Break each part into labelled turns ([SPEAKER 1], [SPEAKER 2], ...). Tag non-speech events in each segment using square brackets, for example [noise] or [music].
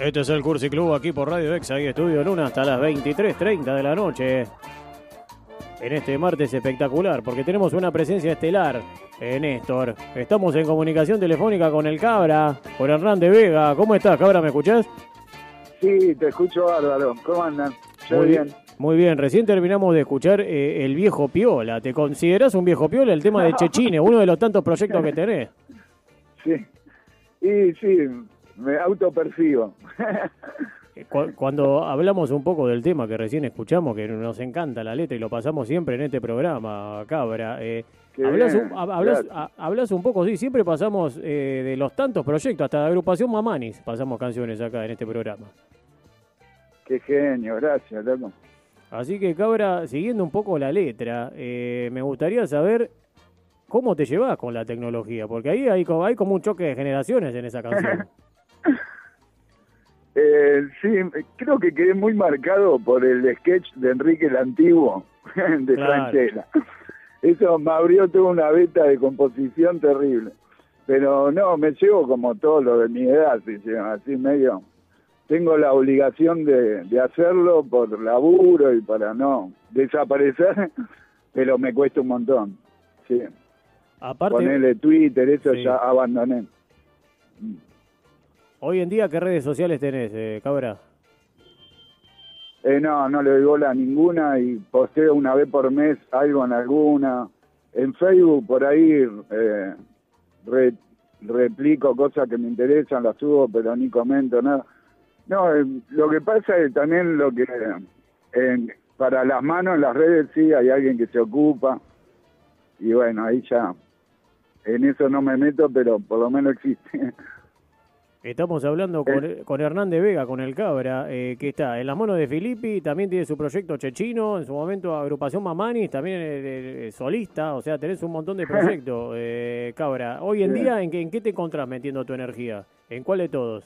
[SPEAKER 1] Este es el Cursi Club aquí por Radio Exa y Estudio Luna hasta las 23.30 de la noche. En este martes espectacular, porque tenemos una presencia estelar, en Néstor. Estamos en comunicación telefónica con el Cabra, con Hernán de Vega. ¿Cómo estás, Cabra? ¿Me escuchás?
[SPEAKER 2] Sí, te escucho bárbaro. ¿Cómo andan?
[SPEAKER 1] Muy bien. Muy bien, recién terminamos de escuchar eh, El Viejo Piola. ¿Te consideras un viejo piola el tema de [laughs] Chechine, uno de los tantos proyectos que tenés?
[SPEAKER 2] Sí, y sí, me autopercibo.
[SPEAKER 1] Eh, cuando hablamos un poco del tema que recién escuchamos, que nos encanta la letra y lo pasamos siempre en este programa, Cabra, eh, hablas, un, poco, sí, siempre pasamos eh, de los tantos proyectos, hasta la agrupación Mamanis, pasamos canciones acá en este programa.
[SPEAKER 2] Qué genio, gracias, loco.
[SPEAKER 1] Así que, Cabra, siguiendo un poco la letra, me gustaría saber cómo te llevas con la tecnología, porque ahí hay, hay como un choque de generaciones en esa canción. [laughs]
[SPEAKER 2] Eh, sí, creo que quedé muy marcado por el sketch de Enrique el Antiguo, [laughs] de Franchella. Eso me abrió toda una beta de composición terrible. Pero no, me llevo como todo lo de mi edad, así medio. Tengo la obligación de, hacerlo por laburo y para no desaparecer, [laughs] pero me cuesta un montón. Sí. Aparte, Ponerle Twitter, eso ya abandoné.
[SPEAKER 1] Hoy en día, ¿qué redes sociales tenés, eh, Cabra?
[SPEAKER 2] Eh, no, no le doy bola a ninguna y posteo una vez por mes algo en alguna. En Facebook, por ahí, eh, replico cosas que me interesan, las subo, pero ni comento nada. No, eh, lo que pasa es también lo que para las manos en las redes sí hay alguien que se ocupa y bueno, ahí ya en eso no me meto, pero por lo menos existe. [laughs]
[SPEAKER 1] Estamos hablando con, eh. con Hernán de Vega, con el Cabra, eh, que está en las manos de Filippi, también tiene su proyecto Chechino, en su momento agrupación Mamani, también solista, o sea, tenés un montón de proyectos, eh, Cabra. Hoy en día, ¿en qué, ¿en qué te encontrás metiendo tu energía? ¿En cuál de todos?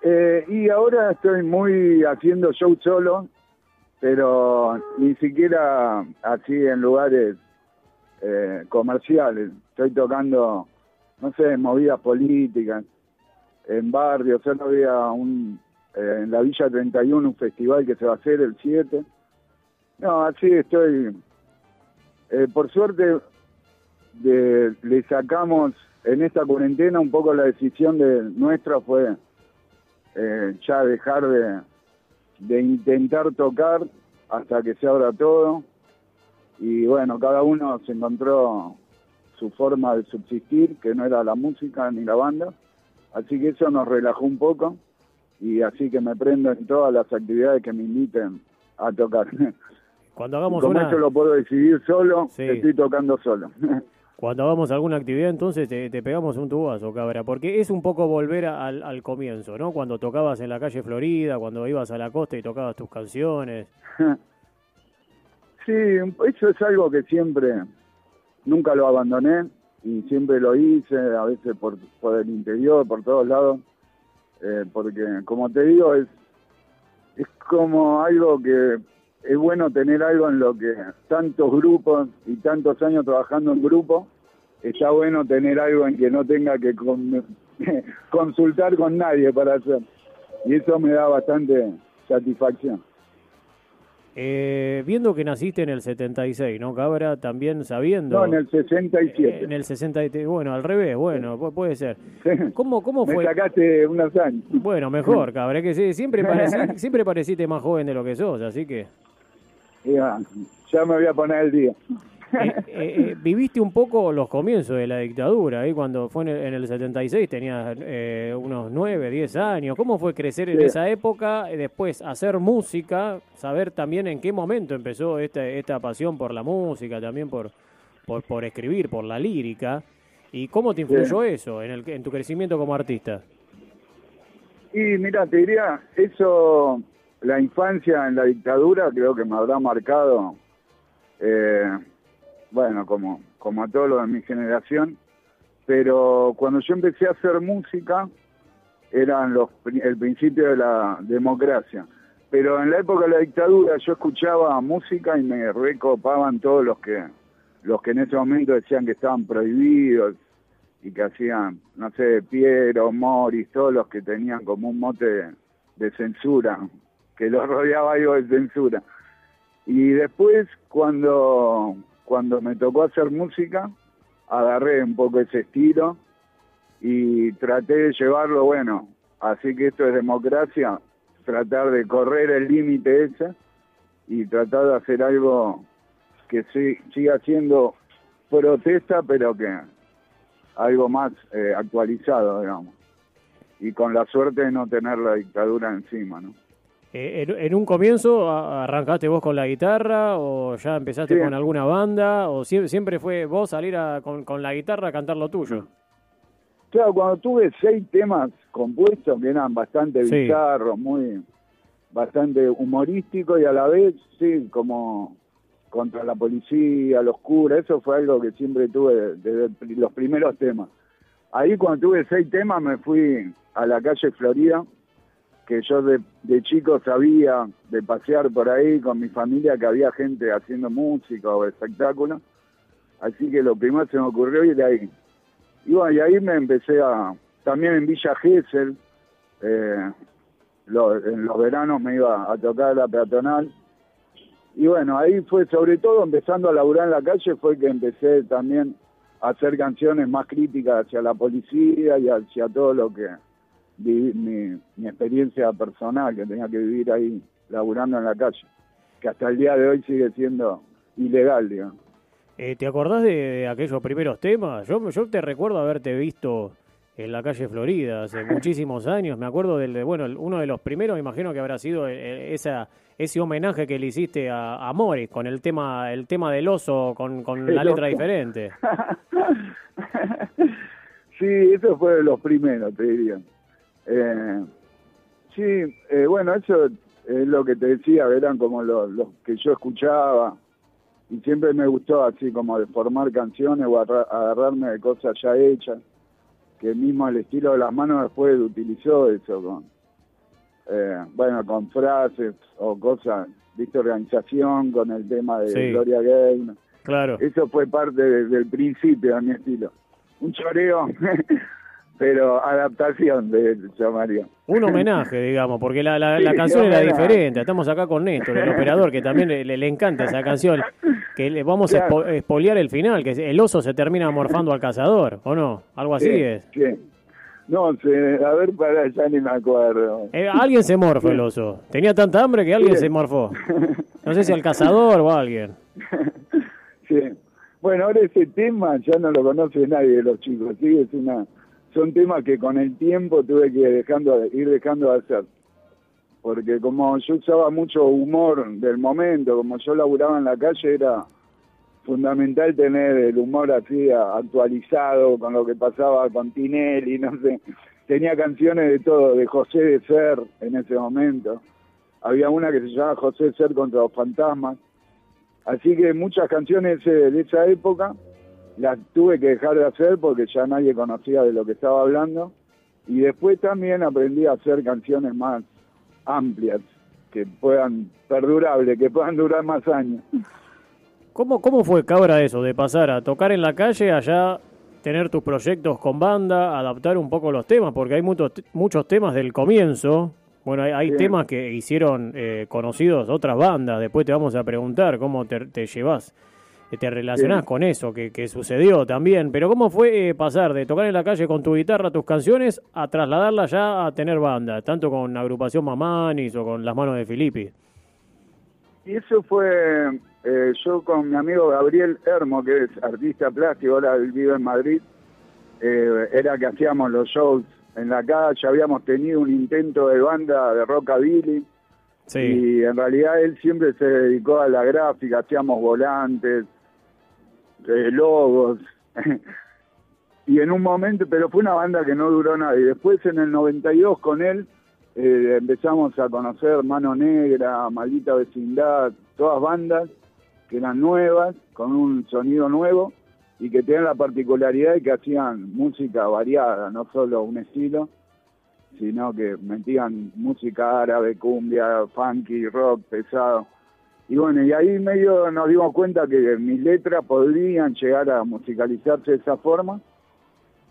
[SPEAKER 2] y ahora estoy muy haciendo show solo, pero ni siquiera así en lugares comerciales. Estoy tocando, no sé, movidas políticas en barrios, solo había un, eh, en la Villa 31 un festival que se va a hacer el 7. No, así estoy. Eh, por suerte le sacamos en esta cuarentena un poco la decisión de nuestra fue eh, ya dejar de, de intentar tocar hasta que se abra todo. Y bueno, cada uno se encontró su forma de subsistir, que no era la música ni la banda. Así que eso nos relajó un poco y así que me prendo en todas las actividades que me inviten a tocar. [laughs]
[SPEAKER 1] Cuando hagamos
[SPEAKER 2] Como una... lo puedo decidir solo, estoy tocando solo. [laughs]
[SPEAKER 1] Cuando hagamos alguna actividad, entonces te, pegamos un tubazo, cabra, porque es un poco volver al, al, comienzo, ¿no? Cuando tocabas en la calle Florida, cuando ibas a la costa y tocabas tus canciones. [laughs]
[SPEAKER 2] Sí, eso es algo que siempre, nunca lo abandoné y siempre lo hice, a veces por, por el interior, por todos lados, eh, porque como te digo, es, es como algo que es bueno tener algo en lo que tantos grupos y tantos años trabajando en grupo, está bueno tener algo en que no tenga que [laughs] consultar con nadie para hacer. Y eso me da bastante satisfacción.
[SPEAKER 1] Eh, viendo que naciste en el 76, ¿no, Cabra? También sabiendo...
[SPEAKER 2] No, en el 67.
[SPEAKER 1] Eh, en el 67, bueno, al revés, bueno, puede ser. ¿Cómo, cómo fue?
[SPEAKER 2] Me sacaste unos años.
[SPEAKER 1] Bueno, mejor, Cabra, que sí, siempre, [laughs] siempre pareciste más joven de lo que sos, así que...
[SPEAKER 2] Ya, ya me voy a poner el día.
[SPEAKER 1] Eh, eh, eh, viviste un poco los comienzos de la dictadura, ahí cuando fue en el, 76 tenías unos 9, 10 años. ¿Cómo fue crecer en esa época? Después hacer música, saber también en qué momento empezó esta, esta pasión por la música, también por, por, escribir, por la lírica. ¿Y cómo te influyó eso en, el, en tu crecimiento como artista?
[SPEAKER 2] Y mira, te diría, eso, la infancia en la dictadura creo que me habrá marcado eh, bueno, como, como a todos los de mi generación, pero cuando yo empecé a hacer música, eran los, el principio de la democracia. Pero en la época de la dictadura yo escuchaba música y me recopaban todos los que, los que en ese momento decían que estaban prohibidos. y que hacían, no sé, Piero, Morris, todos los que tenían como un mote de, censura, que los rodeaba algo de censura. Y después, cuando, cuando me tocó hacer música, agarré un poco ese estilo y traté de llevarlo, bueno, así que esto es democracia, tratar de correr el límite ese y tratar de hacer algo que siga siendo protesta, pero que algo más eh, actualizado, digamos. Y con la suerte de no tener la dictadura encima, ¿no?
[SPEAKER 1] Eh, en, un comienzo arrancaste vos con la guitarra o ya empezaste con alguna banda o siempre, fue vos salir con, la guitarra a cantar lo tuyo.
[SPEAKER 2] Claro, cuando tuve seis temas compuestos que eran bastante bizarros, muy bastante humorísticos y a la vez, sí, como contra la policía, los curas, eso fue algo que siempre tuve desde los primeros temas. Ahí cuando tuve seis temas me fui a la calle Florida, que yo de, chico sabía de pasear por ahí con mi familia que había gente haciendo música o espectáculos. Así que lo primero se me ocurrió ir ahí. Y bueno, y ahí me empecé a, también en Villa Gesell, eh, en los veranos me iba a tocar la peatonal y bueno, ahí fue sobre todo empezando a laburar en la calle, fue que empecé también a hacer canciones más críticas hacia la policía y hacia todo lo que viví, mi, experiencia personal que tenía que vivir ahí laburando en la calle, que hasta el día de hoy sigue siendo ilegal, digamos.
[SPEAKER 1] Eh, ¿Te acordás de, aquellos primeros temas? Yo, yo te recuerdo haberte visto en la calle Florida hace [laughs] muchísimos años. Me acuerdo del, bueno, uno de los primeros, me imagino que habrá sido eh, esa ese homenaje que le hiciste a, a Morris con el tema el tema del oso con, con la letra diferente. [laughs]
[SPEAKER 2] sí, eso fue de los primeros, te diría. Eh, sí, eh, bueno, eso es lo que te decía, eran como los, que yo escuchaba y siempre me gustó así como de formar canciones o agarrarme de cosas ya hechas, que mismo el estilo de las manos después utilizó eso con eh, bueno, con frases o cosas, viste, organización con el tema de Gloria Gaynor.
[SPEAKER 1] Claro.
[SPEAKER 2] Eso fue parte del principio de mi estilo. Un choreo, [laughs] pero adaptación de llamaría.
[SPEAKER 1] Un homenaje, [laughs] digamos, porque la, la, canción era diferente. Estamos acá con Néstor, el operador, que también le, encanta esa canción. Que le vamos a espoliar el final, que el oso se termina morfando al cazador, ¿o no? Algo así es.
[SPEAKER 2] Sí. No sé, a ver, para ya ni me acuerdo.
[SPEAKER 1] Eh, alguien se morfó el oso. Tenía tanta hambre que alguien se morfó. [laughs] No sé si al cazador o alguien.
[SPEAKER 2] Sí. Bueno, ahora ese tema ya no lo conoce nadie de los chicos, sí, es una son temas que con el tiempo tuve que dejando ir dejando de hacer. Porque como yo usaba mucho humor del momento, como yo laburaba en la calle, era fundamental tener el humor así actualizado con lo que pasaba con Tinelli, no sé. Tenía canciones de todo, de José de Ser en ese momento. Había una que se llamaba José de Ser contra los fantasmas. Así que muchas canciones de esa época las tuve que dejar de hacer porque ya nadie conocía de lo que estaba hablando. Y después también aprendí a hacer canciones más amplias, que puedan, perdurables, que puedan durar más años.
[SPEAKER 1] ¿Cómo, ¿Cómo fue, Cabra, eso, de pasar a tocar en la calle, allá tener tus proyectos con banda, adaptar un poco los temas? Porque hay muchos, muchos temas del comienzo. Bueno, hay, temas que hicieron eh, conocidos otras bandas. Después te vamos a preguntar cómo te, te llevas, te relacionás con eso que, que, sucedió también. Pero ¿cómo fue eh, pasar de tocar en la calle con tu guitarra tus canciones a trasladarla ya a tener banda? Tanto con agrupación Mamanis o con Las Manos de Filippi.
[SPEAKER 2] Y eso fue eh, yo con mi amigo Gabriel Hermo, que es artista plástico, ahora vive en Madrid, eh, era que hacíamos los shows en la calle, habíamos tenido un intento de banda de rockabilly, sí. y en realidad él siempre se dedicó a la gráfica, hacíamos volantes, eh, logos, [laughs] y en un momento, pero fue una banda que no duró nada, y después en el 92 con él empezamos a conocer Mano Negra, Maldita Vecindad, todas bandas, que eran nuevas, con un sonido nuevo y que tenían la particularidad de que hacían música variada, no solo un estilo, sino que metían música árabe, cumbia, funky, rock, pesado. Y bueno, y ahí medio nos dimos cuenta que mis letras podrían llegar a musicalizarse de esa forma.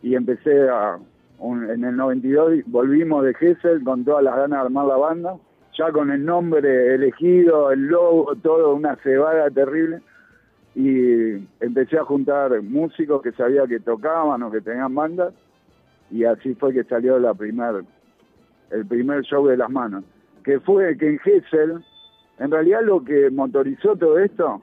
[SPEAKER 2] y empecé a, en el 92 volvimos de Gessel con todas las ganas de armar la banda, ya con el nombre elegido, el logo, todo, una cebada terrible. Y empecé a juntar músicos que sabía que tocaban o que tenían bandas. Y así fue que salió la primer, el primer show de las manos. Que fue que en Gessel, en realidad lo que motorizó todo esto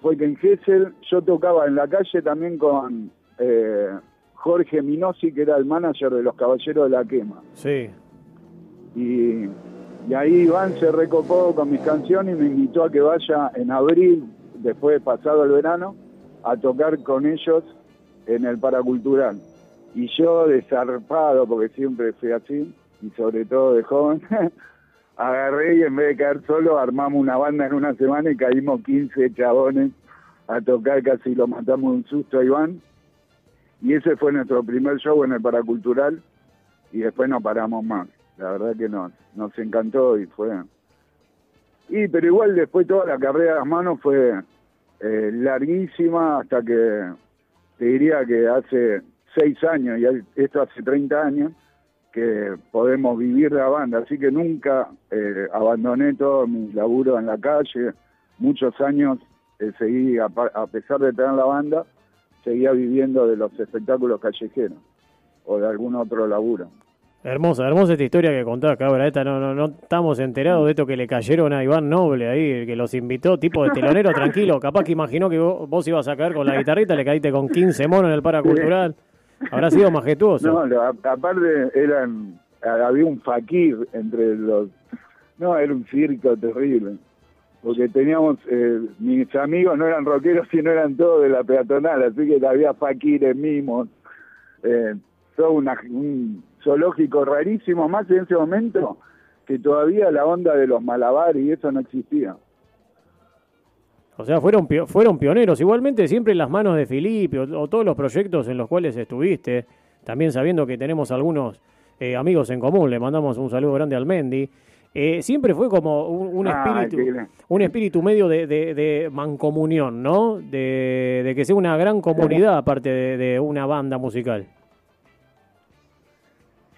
[SPEAKER 2] fue que en Gessel yo tocaba en la calle también con eh, Jorge Minosi, que era el manager de los Caballeros de la Quema.
[SPEAKER 1] Sí.
[SPEAKER 2] Y, ahí Iván se recopó con mis canciones y me invitó a que vaya en abril, después de pasado el verano, a tocar con ellos en el Paracultural. Y yo desarpado, porque siempre fui así, y sobre todo de joven, [laughs] agarré y en vez de caer solo, armamos una banda en una semana y caímos 15 chabones a tocar, casi lo matamos un susto a Iván y ese fue nuestro primer show en el Paracultural y después no paramos más. La verdad que nos, nos encantó y fue... Y pero igual después toda la carrera de las manos fue eh, larguísima hasta que te diría que hace seis años y esto hace 30 años que podemos vivir de la banda, así que nunca eh, abandoné todo mi laburo en la calle, muchos años eh, seguí, a, a pesar de tener la banda, seguía viviendo de los espectáculos callejeros o de algún otro laburo.
[SPEAKER 1] Hermosa, hermosa esta historia que contás, cabra. Esta no, no, no estamos enterados de esto que le cayeron a Iván Noble ahí, que los invitó, tipo de telonero tranquilo. Capaz que imaginó que vos, ibas a caer con la guitarrita, le caíste con 15 monos en el paracultural. Habrá sido [laughs] majestuoso.
[SPEAKER 2] No, aparte eran, había un fakir entre los. No, era un circo terrible porque teníamos, eh, mis amigos no eran rockeros, sino eran todos de la peatonal, así que había faquires, mimos, eh, todo un zoológico rarísimo, más en ese momento que todavía la onda de los malabares y eso no existía.
[SPEAKER 1] O sea, fueron, fueron pioneros. Igualmente, siempre en las manos de Felipe o, todos los proyectos en los cuales estuviste, también sabiendo que tenemos algunos eh, amigos en común, le mandamos un saludo grande al Mendy. Eh, siempre fue como un, ah, espíritu, un espíritu medio de, mancomunión, ¿no? De, que sea una gran comunidad aparte de, una banda musical.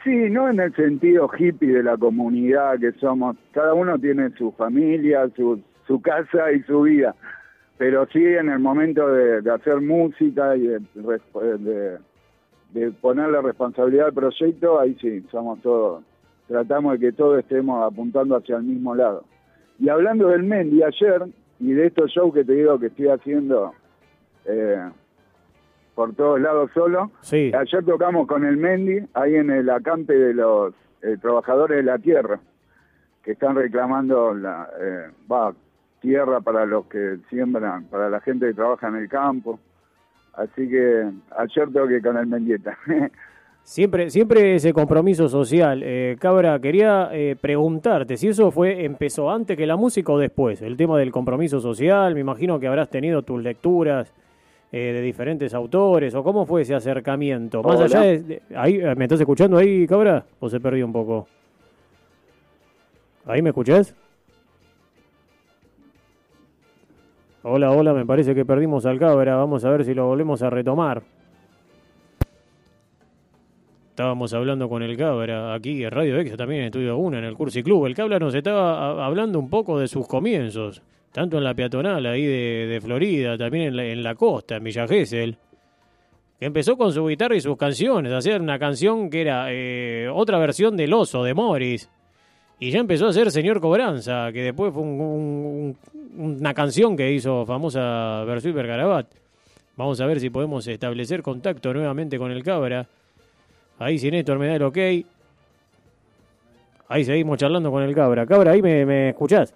[SPEAKER 2] Sí, no en el sentido hippie de la comunidad que somos. Cada uno tiene su familia, su, su casa y su vida. Pero sí en el momento de, hacer música y de, de ponerle responsabilidad al proyecto, ahí sí, somos todos tratamos de que todos estemos apuntando hacia el mismo lado. Y hablando del Mendy ayer, y de estos shows que te digo que estoy haciendo eh, por todos lados solo, ayer tocamos con el Mendy ahí en el acampe de los eh, trabajadores de la tierra, que están reclamando la eh, tierra para los que siembran, para la gente que trabaja en el campo. Así que ayer toqué con el Mendieta. [laughs]
[SPEAKER 1] Siempre, siempre ese compromiso social. Eh, Cabra, quería eh, preguntarte si eso fue empezó antes que la música o después. El tema del compromiso social, me imagino que habrás tenido tus lecturas eh, de diferentes autores o cómo fue ese acercamiento. Más allá de, ahí, ¿me estás escuchando ahí, Cabra? ¿O se perdió un poco? ¿Ahí me escuchás? Hola, hola, me parece que perdimos al Cabra. Vamos a ver si lo volvemos a retomar. Estábamos hablando con el Cabra aquí en Radio Exa, también en Estudio 1, en el Cursi Club. El Cabra nos estaba hablando un poco de sus comienzos, tanto en la peatonal ahí de, Florida, también en la, costa, en Villa Gesell. Que empezó con su guitarra y sus canciones, hacer una canción que era eh, otra versión del oso de Morris. Y ya empezó a ser Señor Cobranza, que después fue una canción que hizo famosa Versuit Garabat. Vamos a ver si podemos establecer contacto nuevamente con el Cabra Ahí sin Néstor me da el ok. Ahí seguimos charlando con el Cabra. Cabra, ¿ahí me, me escuchás?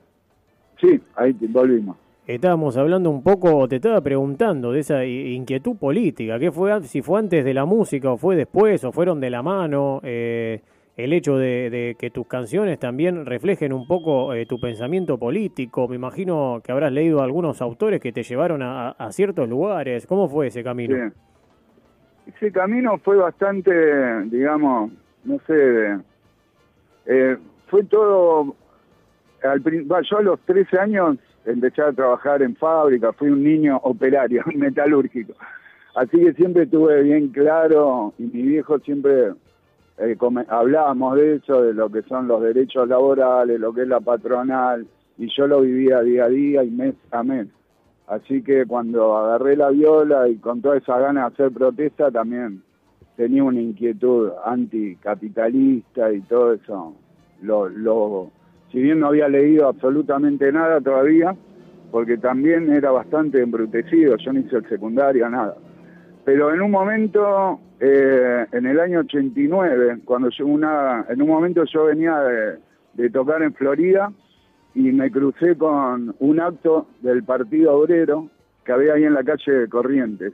[SPEAKER 2] Sí, ahí volvimos.
[SPEAKER 1] Estábamos hablando un poco, te estaba preguntando de esa inquietud política, ¿qué fue, si fue antes de la música o fue después o fueron de la mano, eh, el hecho de, que tus canciones también reflejen un poco eh, tu pensamiento político, me imagino que habrás leído algunos autores que te llevaron a, ciertos lugares, ¿cómo fue ese camino?
[SPEAKER 2] ese camino fue bastante, digamos, no sé, eh, fue todo, al, yo a los 13 años empecé a trabajar en fábrica, fui un niño operario, [laughs] metalúrgico. Así que siempre tuve bien claro, y mi viejo siempre eh, hablábamos de eso, de lo que son los derechos laborales, lo que es la patronal, y yo lo vivía día a día y mes a mes. Así que cuando agarré la viola y con toda esa gana de hacer protesta, también tenía una inquietud anticapitalista y todo eso. Lo, lo, si bien no había leído absolutamente nada todavía, porque también era bastante embrutecido, yo no hice el secundario, nada. Pero en un momento, eh, en el año 89, cuando yo una, en un momento yo venía de, de tocar en Florida y me crucé con un acto del Partido Obrero que había ahí en la calle Corrientes.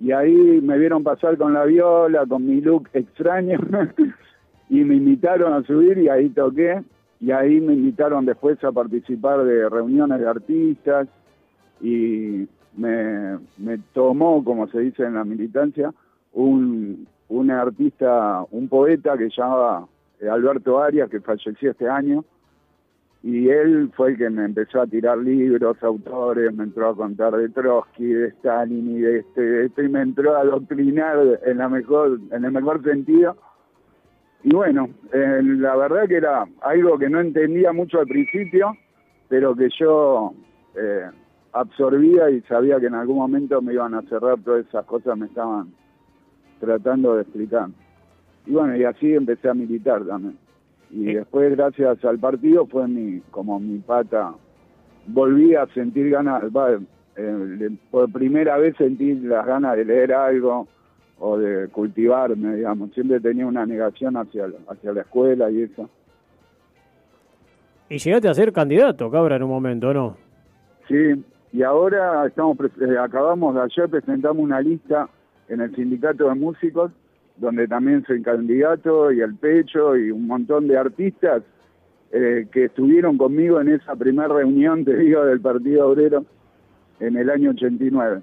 [SPEAKER 2] Y ahí me vieron pasar con la viola, con mi look extraño, [laughs] y me invitaron a subir y ahí toqué. Y ahí me invitaron después a participar de reuniones de artistas y me, tomó, como se dice en la militancia, un, un artista, un poeta que llamaba Alberto Arias, que falleció este año, y él fue el que me empezó a tirar libros, autores, me entró a contar de Trotsky, de Stalin y de este, este y me entró a adoctrinar en la mejor, en el mejor sentido. Y bueno, eh, la verdad que era algo que no entendía mucho al principio, pero que yo eh, absorbía y sabía que en algún momento me iban a cerrar todas esas cosas me estaban tratando de explicar. Y bueno, y así empecé a militar también. Y después gracias al partido fue mi como mi pata volví a sentir ganas eh, por primera vez sentí las ganas de leer algo o de cultivarme digamos. Siempre tenía una negación hacia hacia la escuela y eso.
[SPEAKER 1] Y llegaste a ser candidato cabra en un momento no
[SPEAKER 2] sí y ahora estamos eh, acabamos de ayer presentamos una lista en el sindicato de músicos donde también soy candidato y el pecho y un montón de artistas eh, que estuvieron conmigo en esa primera reunión, te digo, del Partido Obrero en el año 89.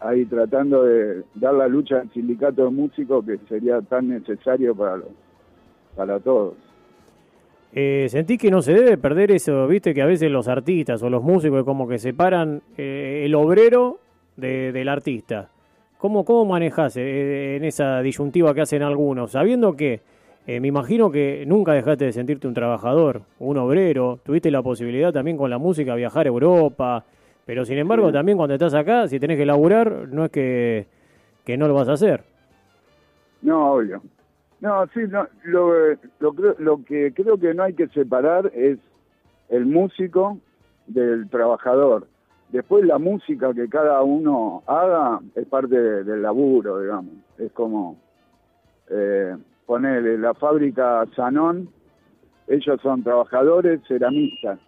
[SPEAKER 2] Ahí tratando de dar la lucha al sindicato de músicos que sería tan necesario para, para todos.
[SPEAKER 1] Eh, sentí que no se debe perder eso, viste que a veces los artistas o los músicos como que separan eh, el obrero del artista. ¿Cómo, cómo manejas eh, en esa disyuntiva que hacen algunos? Sabiendo que eh, me imagino que nunca dejaste de sentirte un trabajador, un obrero, tuviste la posibilidad también con la música viajar a Europa, pero sin embargo también cuando estás acá, si tenés que laburar, no es que, que no lo vas a hacer.
[SPEAKER 2] No, obvio. No, sí, no, lo, lo, lo que creo que no hay que separar es el músico del trabajador. Después la música que cada uno haga es parte del laburo, digamos. Es como eh, la fábrica Sanón, ellos son trabajadores ceramistas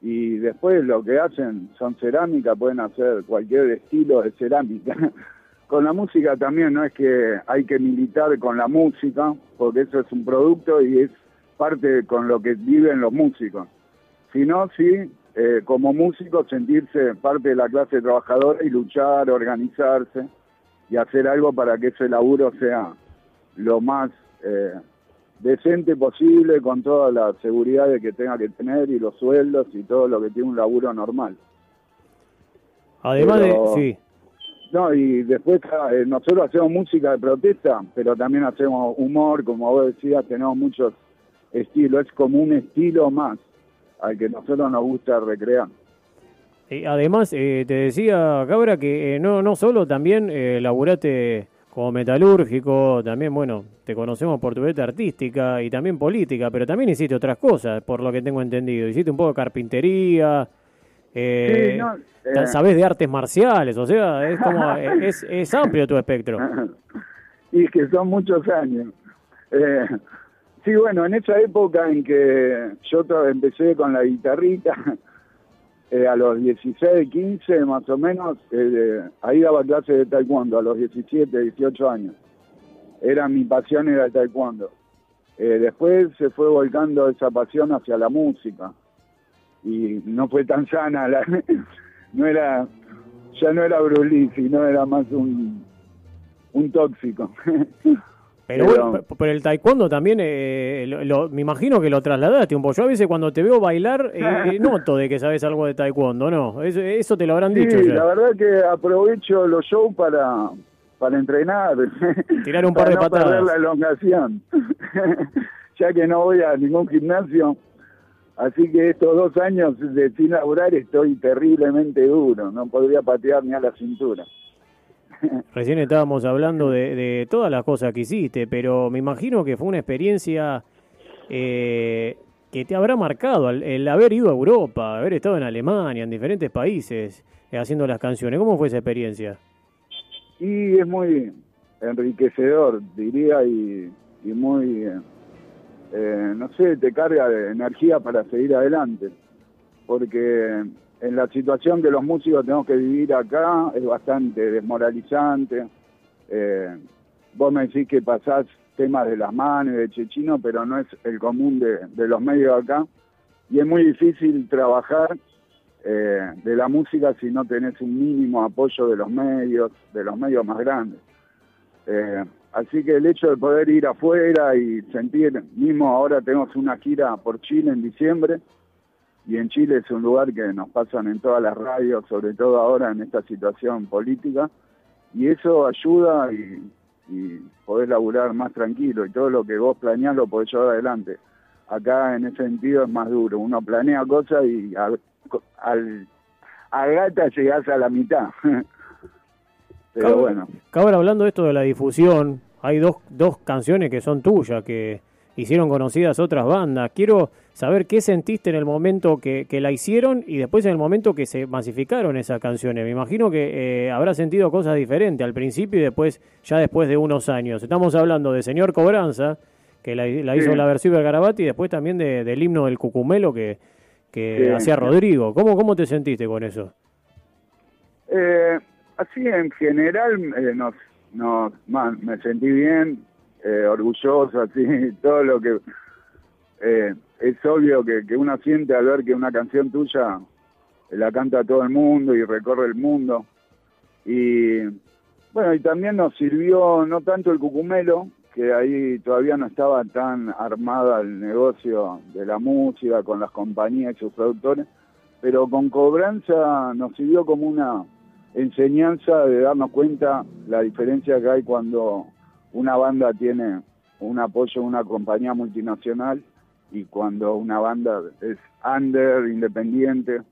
[SPEAKER 2] y después lo que hacen son cerámica, pueden hacer cualquier estilo de cerámica. [laughs] con la música también no es que hay que militar con la música, porque eso es un producto y es parte con lo que viven los músicos, sino sí eh, como músico sentirse parte de la clase trabajadora y luchar, organizarse y hacer algo para que ese laburo sea lo más eh, decente posible con toda la seguridad de que tenga que tener y los sueldos y todo lo que tiene un laburo normal.
[SPEAKER 1] Además de, sí.
[SPEAKER 2] No, y después eh, nosotros hacemos música de protesta, pero también hacemos humor, como vos decías, tenemos muchos estilos, es como un estilo más al que nosotros nos gusta recrear.
[SPEAKER 1] además, eh, te decía, Cabra, que eh, no, no solo también eh, laburaste como metalúrgico, también, bueno, te conocemos por tu beta artística y también política, pero también hiciste otras cosas, por lo que tengo entendido. Hiciste un poco de carpintería, eh, sabes de artes marciales, o sea, es como, [laughs] es, es amplio tu espectro.
[SPEAKER 2] y que son muchos años. Eh, Sí, bueno, en esa época en que yo empecé con la guitarrita, [laughs] eh, a los 16, 15 más o menos, eh, ahí daba clases de taekwondo, a los 17, 18 años. Era mi pasión, era el taekwondo. Eh, después se fue volcando esa pasión hacia la música y no fue tan sana, [laughs] no era, ya no era Bruce sino era más un, un tóxico. [laughs]
[SPEAKER 1] Pero, bueno, pero el taekwondo también, eh, lo, me imagino que lo trasladaste un poco. Yo a veces cuando te veo bailar, eh, [laughs] noto de que sabes algo de taekwondo, ¿no? Eso, eso te lo habrán dicho.
[SPEAKER 2] Sí, la verdad que aprovecho los shows para, para entrenar.
[SPEAKER 1] Tirar un par
[SPEAKER 2] para
[SPEAKER 1] de
[SPEAKER 2] no
[SPEAKER 1] patadas.
[SPEAKER 2] perder la elongación. ya que no voy a ningún gimnasio. Así que estos dos años de sin laburar estoy terriblemente duro. No podría patear ni a la cintura. [laughs]
[SPEAKER 1] Recién estábamos hablando de, de, todas las cosas que hiciste, pero me imagino que fue una experiencia eh, que te habrá marcado el, el, haber ido a Europa, haber estado en Alemania, en diferentes países, eh, haciendo las canciones. ¿Cómo fue esa experiencia?
[SPEAKER 2] Y es muy enriquecedor, diría, y, y muy, eh, no sé, te carga de energía para seguir adelante. Porque en la situación que los músicos tenemos que vivir acá es bastante desmoralizante. Eh, vos me decís que pasás temas de las manos de Chechino, pero no es el común de, los medios acá. Y es muy difícil trabajar eh, de la música si no tenés un mínimo apoyo de los medios, de los medios más grandes. Eh, así que el hecho de poder ir afuera y sentir, mismo ahora tenemos una gira por Chile en diciembre, y en Chile es un lugar que nos pasan en todas las radios, sobre todo ahora en esta situación política, y eso ayuda y, y podés laburar más tranquilo, y todo lo que vos planeás lo podés llevar adelante. Acá en ese sentido es más duro, uno planea cosas y a, al, a gata llegás a la mitad. [laughs] Pero
[SPEAKER 1] Cabra,
[SPEAKER 2] bueno.
[SPEAKER 1] Cabra, hablando de esto de la difusión, hay dos, dos canciones que son tuyas, que hicieron conocidas otras bandas. Quiero saber qué sentiste en el momento que, que, la hicieron y después en el momento que se masificaron esas canciones. Me imagino que eh, habrá sentido cosas diferentes al principio y después, ya después de unos años. Estamos hablando de Señor Cobranza, que la, la hizo sí. la versión de Garabati, y después también de, del himno del Cucumelo que, que sí, hacía Rodrigo. ¿Cómo, ¿Cómo te sentiste con eso?
[SPEAKER 2] Eh, así en general eh, nos, nos, man, me sentí bien, eh, orgulloso, [laughs] así, todo lo que eh, es obvio que, que, uno siente al ver que una canción tuya la canta todo el mundo y recorre el mundo. Y bueno, y también nos sirvió no tanto el cucumelo, que ahí todavía no estaba tan armada el negocio de la música con las compañías y sus productores, pero con cobranza nos sirvió como una enseñanza de darnos cuenta la diferencia que hay cuando una banda tiene un apoyo de una compañía multinacional y cuando una banda es under, independiente.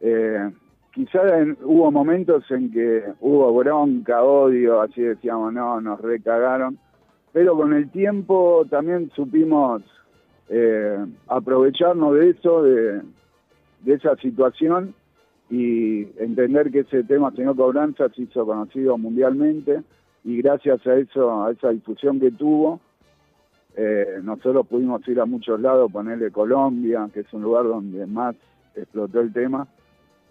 [SPEAKER 2] Eh, quizás hubo momentos en que hubo bronca, odio, así decíamos, no, nos recagaron, pero con el tiempo también supimos eh, aprovecharnos de eso, de, de, esa situación y entender que ese tema, Señor Cobranza, se hizo conocido mundialmente y gracias a eso, a esa difusión que tuvo, eh, nosotros pudimos ir a muchos lados, ponerle Colombia, que es un lugar donde más explotó el tema,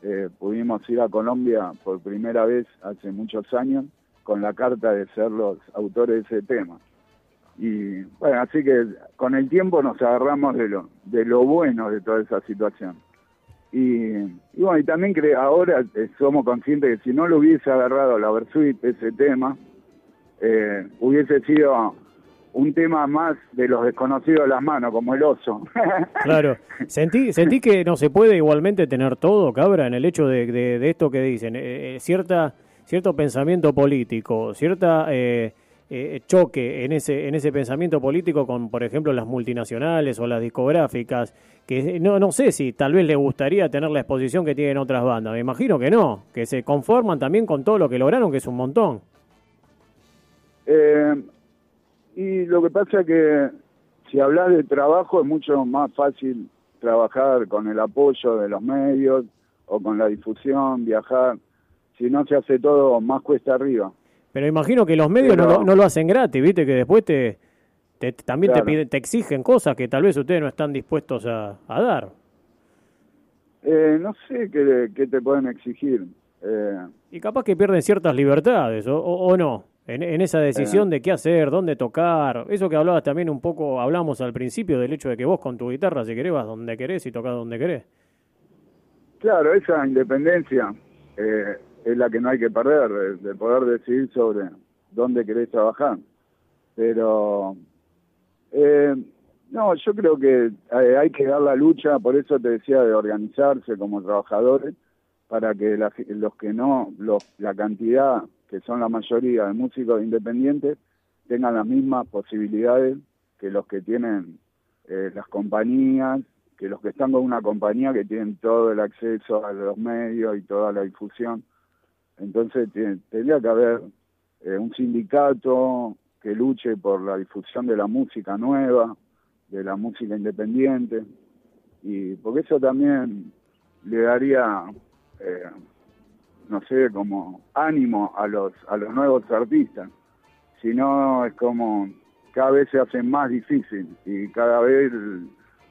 [SPEAKER 2] eh, pudimos ir a Colombia por primera vez hace muchos años con la carta de ser los autores de ese tema. Y bueno, así que con el tiempo nos agarramos de lo, de lo bueno de toda esa situación. Y, bueno, y también que ahora eh, somos conscientes que si no lo hubiese agarrado la Versuit ese tema, eh, hubiese sido un tema más de los desconocidos de las manos, como el oso. [laughs]
[SPEAKER 1] claro. ¿Sentí, ¿Sentí que no se puede igualmente tener todo, cabra, en el hecho de, de, de esto que dicen? Eh, cierta cierto pensamiento político, cierta eh, eh, choque en ese en ese pensamiento político con, por ejemplo, las multinacionales o las discográficas, que no no sé si tal vez le gustaría tener la exposición que tienen otras bandas. Me imagino que no, que se conforman también con todo lo que lograron, que es un montón.
[SPEAKER 2] Eh, y lo que pasa es que si hablas de trabajo es mucho más fácil trabajar con el apoyo de los medios o con la difusión, viajar. Si no se hace todo más cuesta arriba.
[SPEAKER 1] Pero imagino que los medios Pero, no, lo, no, lo, hacen gratis, viste, que después te, te también claro. te, piden, te exigen cosas que tal vez ustedes no están dispuestos a, a dar.
[SPEAKER 2] Eh, no sé qué, qué, te pueden exigir. Eh,
[SPEAKER 1] y capaz que pierden ciertas libertades, o, o, o no en, en, esa decisión de qué hacer, dónde tocar. Eso que hablabas también un poco, hablamos al principio del hecho de que vos con tu guitarra, si querés, vas donde querés y tocas donde querés.
[SPEAKER 2] Claro, esa independencia eh, es la que no hay que perder, de, de, poder decidir sobre dónde querés trabajar. Pero, eh, no, yo creo que eh, hay que dar la lucha, por eso te decía de organizarse como trabajadores, para que los que no, los, la cantidad, que son la mayoría de músicos independientes, tengan las mismas posibilidades que los que tienen eh, las compañías, que los que están con una compañía que tienen todo el acceso a los medios y toda la difusión. Entonces tendría que haber eh, un sindicato que luche por la difusión de la música nueva, de la música independiente, y porque eso también le daría, eh, no sé, como ánimo a los, a los nuevos artistas. Si no, es como cada vez se hace más difícil y cada vez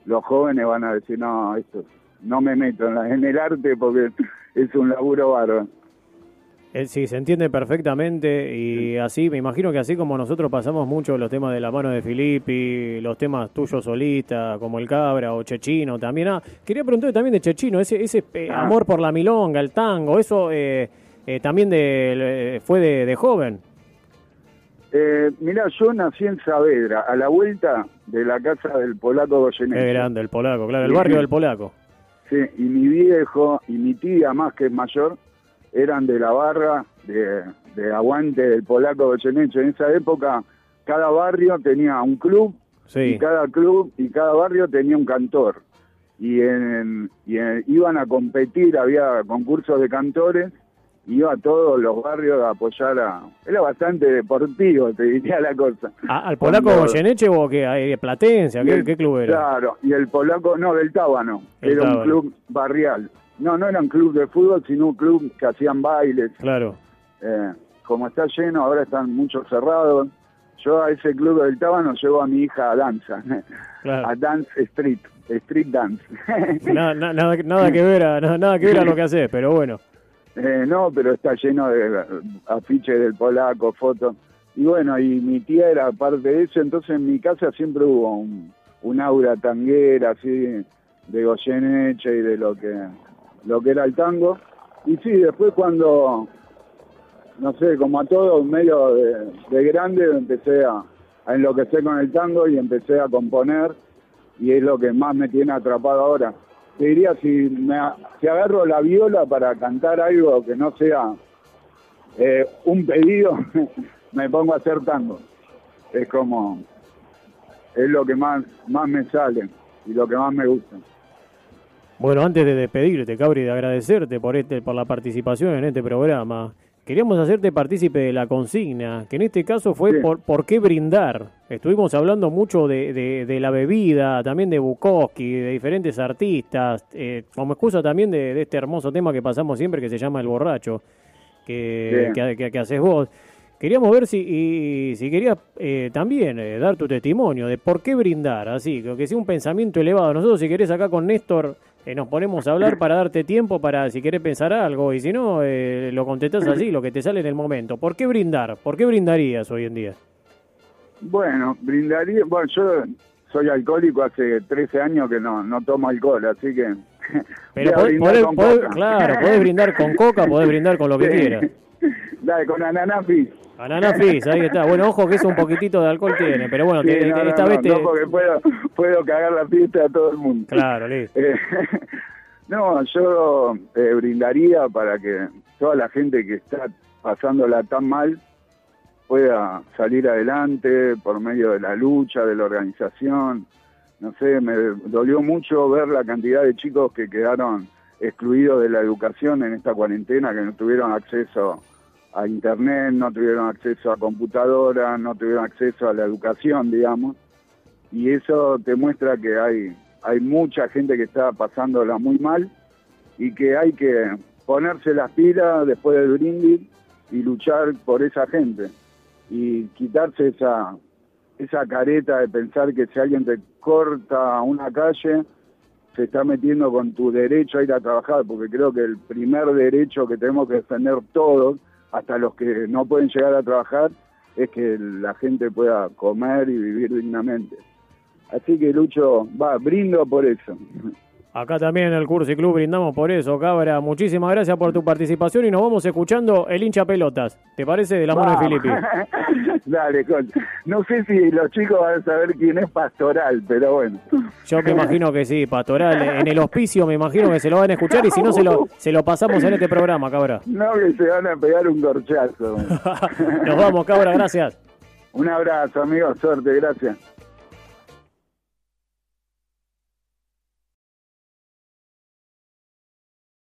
[SPEAKER 2] los jóvenes van a decir, no, esto no me meto en, el arte porque [laughs] es un laburo bárbaro.
[SPEAKER 1] Eh, sí, se entiende perfectamente y así, me imagino que así como nosotros pasamos mucho los temas de la mano de Filippi, los temas tuyos solita, como el Cabra o Chechino también. Ah, quería preguntarle también de Chechino, ese, ese eh, ah. amor por la milonga, el tango, eso eh, también de, fue de joven.
[SPEAKER 2] Eh, mirá, yo nací en Saavedra, a la vuelta de la casa del polaco Goyeneche.
[SPEAKER 1] Qué grande, el polaco, claro, el barrio del polaco.
[SPEAKER 2] Sí, y mi viejo y mi tía, más que mayor, eran de la barra de, aguante del polaco Goyeneche. En esa época, cada barrio tenía un club, y cada club y cada barrio tenía un cantor. Y, en, y iban a competir, había concursos de cantores iba a todos los barrios a apoyar a... Era bastante deportivo, te diría la cosa.
[SPEAKER 1] ¿Al polaco Goyeneche o qué? ¿Platense? ¿Qué, ¿Qué, club era?
[SPEAKER 2] Claro, y el polaco, no, del Tábano. era un club barrial. No, no era un club de fútbol, sino un club que hacían bailes.
[SPEAKER 1] Claro.
[SPEAKER 2] Eh, como está lleno, ahora están muchos cerrados. Yo a ese club del Tábano llevo a mi hija a danza, [laughs] a Dance Street, Street Dance. [laughs]
[SPEAKER 1] nada, nada, que ver a, nada que ver a lo que haces, pero bueno.
[SPEAKER 2] Eh, no, pero está lleno de afiches del polaco, fotos. Y bueno, y mi tía era parte de eso, entonces en mi casa siempre hubo un, aura tanguera, así, de Goyeneche y de lo que, lo que era el tango. Y sí, después cuando, no sé, como a todo, medio de, grande, empecé a, a enloquecer con el tango y empecé a componer, y es lo que más me tiene atrapado ahora te diría si, me, agarro la viola para cantar algo que no sea eh, un pedido, [laughs] me pongo a hacer tango. Es como, es lo que más, más me sale y lo que más me gusta.
[SPEAKER 1] Bueno, antes de despedirte, Cabri, de agradecerte por este, por la participación en este programa, Queríamos hacerte partícipe de la consigna, que en este caso fue por, por qué brindar. Estuvimos hablando mucho de, de, la bebida, también de Bukowski, de diferentes artistas, eh, como excusa también de, este hermoso tema que pasamos siempre que se llama El Borracho, que, que, haces vos. Queríamos ver si, si querías eh, también eh, dar tu testimonio de por qué brindar, así, que sea un pensamiento elevado. Nosotros si querés acá con Néstor eh, nos ponemos a hablar para darte tiempo para si querés pensar algo y si no, eh, lo contestas así, lo que te sale en el momento. ¿Por qué brindar? ¿Por qué brindarías hoy en día?
[SPEAKER 2] Bueno, brindaría, bueno, yo soy alcohólico hace 13 años que no, no tomo alcohol, así que...
[SPEAKER 1] Pero podés, claro, podés brindar con coca, podés brindar con lo que quieras. [laughs]
[SPEAKER 2] Dale, con ananafis.
[SPEAKER 1] Ananafis, ahí está. Bueno, ojo que eso un poquitito de alcohol tiene, pero bueno, esta vez te...
[SPEAKER 2] No, porque puedo, puedo cagar la fiesta a todo el mundo.
[SPEAKER 1] Claro, [laughs] listo.
[SPEAKER 2] Eh, no, yo eh, brindaría para que toda la gente que está pasándola tan mal pueda salir adelante por medio de la lucha, de la organización. No sé, me dolió mucho ver la cantidad de chicos que quedaron excluidos de la educación en esta cuarentena, que no tuvieron acceso a internet, no tuvieron acceso a computadora, no tuvieron acceso a la educación, digamos, y eso te muestra que hay, hay mucha gente que está pasándola muy mal y que hay que ponerse las pilas después del brindis y luchar por esa gente y quitarse esa, esa careta de pensar que si alguien te corta una calle, se está metiendo con tu derecho a ir a trabajar, porque creo que el primer derecho que tenemos que defender todos hasta los que no pueden llegar a trabajar, es que la gente pueda comer y vivir dignamente. Así que Lucho, va, brindo por eso.
[SPEAKER 1] Acá también en el Curso y Club brindamos por eso, Cabra. Muchísimas gracias por tu participación y nos vamos escuchando el hincha pelotas. ¿Te parece? De la mano de Filippi. [laughs]
[SPEAKER 2] Dale, no sé si los chicos van a saber quién es Pastoral, pero bueno.
[SPEAKER 1] Yo me imagino que sí, Pastoral. En el hospicio me imagino que se lo van a escuchar y si no se lo, se lo pasamos en este programa, Cabra.
[SPEAKER 2] No, que se van a pegar un gorchazo. [laughs]
[SPEAKER 1] nos vamos, Cabra, gracias.
[SPEAKER 2] Un abrazo, amigo, suerte, gracias.